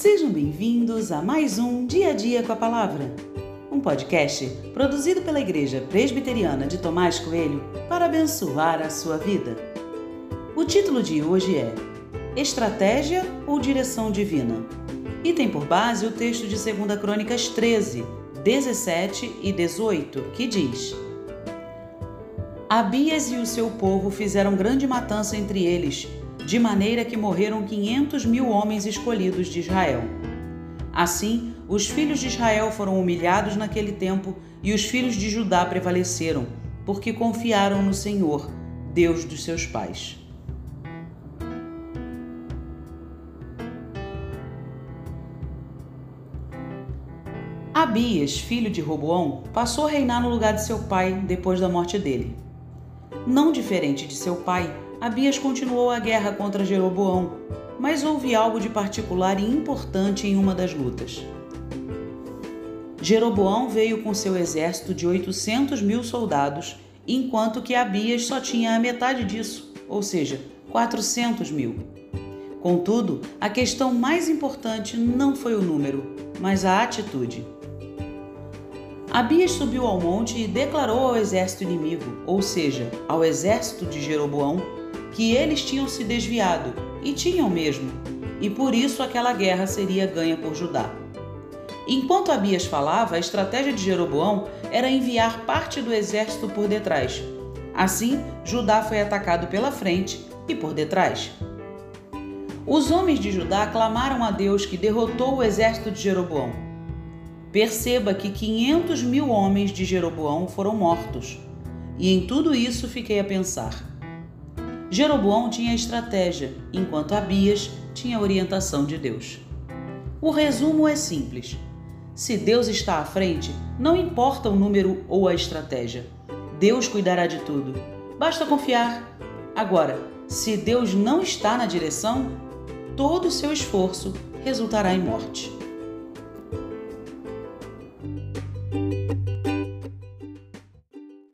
Sejam bem-vindos a mais um Dia a Dia com a Palavra, um podcast produzido pela Igreja Presbiteriana de Tomás Coelho para abençoar a sua vida. O título de hoje é Estratégia ou Direção Divina? E tem por base o texto de 2 Crônicas 13, 17 e 18, que diz: Abias e o seu povo fizeram grande matança entre eles de maneira que morreram quinhentos mil homens escolhidos de Israel. Assim, os filhos de Israel foram humilhados naquele tempo e os filhos de Judá prevaleceram, porque confiaram no Senhor, Deus dos seus pais. Abias, filho de Roboão, passou a reinar no lugar de seu pai depois da morte dele. Não diferente de seu pai, Abias continuou a guerra contra Jeroboão, mas houve algo de particular e importante em uma das lutas. Jeroboão veio com seu exército de 800 mil soldados, enquanto que Abias só tinha a metade disso, ou seja, 400 mil. Contudo, a questão mais importante não foi o número, mas a atitude. Abias subiu ao monte e declarou ao exército inimigo, ou seja, ao exército de Jeroboão, que eles tinham se desviado, e tinham mesmo, e por isso aquela guerra seria ganha por Judá. Enquanto Abias falava, a estratégia de Jeroboão era enviar parte do exército por detrás. Assim, Judá foi atacado pela frente e por detrás. Os homens de Judá clamaram a Deus que derrotou o exército de Jeroboão. Perceba que 500 mil homens de Jeroboão foram mortos. E em tudo isso fiquei a pensar: Jeroboão tinha estratégia, enquanto Abias tinha orientação de Deus. O resumo é simples. Se Deus está à frente, não importa o número ou a estratégia. Deus cuidará de tudo. Basta confiar. Agora, se Deus não está na direção, todo o seu esforço resultará em morte.